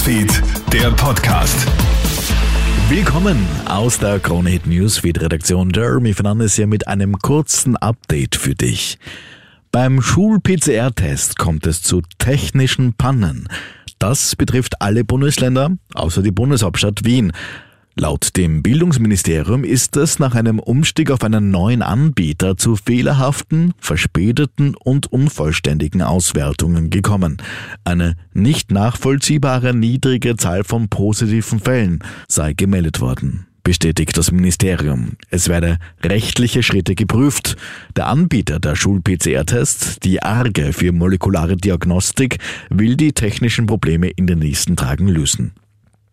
Newsfeed, der Podcast. Willkommen aus der Krone Hit Newsfeed Redaktion. Jeremy Fernandes hier mit einem kurzen Update für dich. Beim Schul-PCR-Test kommt es zu technischen Pannen. Das betrifft alle Bundesländer, außer die Bundeshauptstadt Wien. Laut dem Bildungsministerium ist es nach einem Umstieg auf einen neuen Anbieter zu fehlerhaften, verspäteten und unvollständigen Auswertungen gekommen. Eine nicht nachvollziehbare niedrige Zahl von positiven Fällen sei gemeldet worden bestätigt das Ministerium. Es werde rechtliche Schritte geprüft. Der Anbieter der Schul-PCR-Tests, die ARGE für molekulare Diagnostik, will die technischen Probleme in den nächsten Tagen lösen.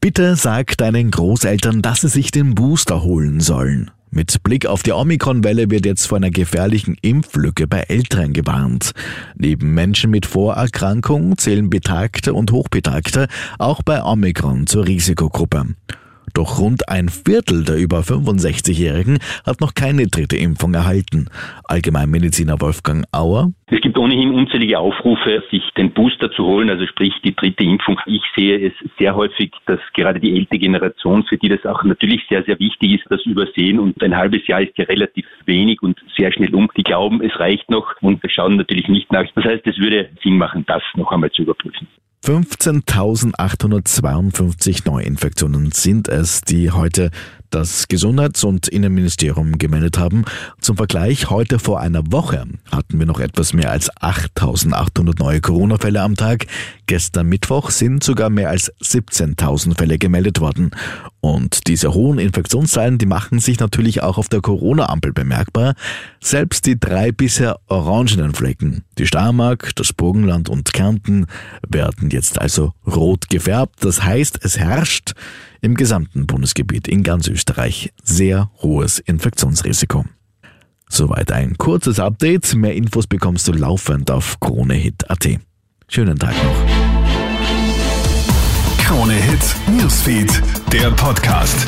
Bitte sag deinen Großeltern, dass sie sich den Booster holen sollen. Mit Blick auf die Omikron-Welle wird jetzt vor einer gefährlichen Impflücke bei Älteren gewarnt. Neben Menschen mit Vorerkrankungen zählen Betagte und Hochbetagte auch bei Omikron zur Risikogruppe. Doch rund ein Viertel der über 65-Jährigen hat noch keine dritte Impfung erhalten. Allgemeinmediziner Wolfgang Auer. Es gibt ohnehin unzählige Aufrufe, sich den Booster zu holen, also sprich die dritte Impfung. Ich sehe es sehr häufig, dass gerade die ältere Generation, für die das auch natürlich sehr, sehr wichtig ist, das übersehen. Und ein halbes Jahr ist ja relativ wenig und sehr schnell um. Die glauben, es reicht noch und schauen natürlich nicht nach. Das heißt, es würde Sinn machen, das noch einmal zu überprüfen. 15.852 Neuinfektionen sind es, die heute das Gesundheits- und Innenministerium gemeldet haben. Zum Vergleich, heute vor einer Woche hatten wir noch etwas mehr als 8800 neue Corona-Fälle am Tag. Gestern Mittwoch sind sogar mehr als 17.000 Fälle gemeldet worden. Und diese hohen Infektionszahlen, die machen sich natürlich auch auf der Corona-Ampel bemerkbar. Selbst die drei bisher orangenen Flecken, die Steiermark, das Burgenland und Kärnten, werden jetzt also rot gefärbt. Das heißt, es herrscht im gesamten Bundesgebiet in ganz Österreich sehr hohes Infektionsrisiko. Soweit ein kurzes Update. Mehr Infos bekommst du laufend auf KroneHit.at. Schönen Tag noch. Krone Hit Newsfeed, der Podcast.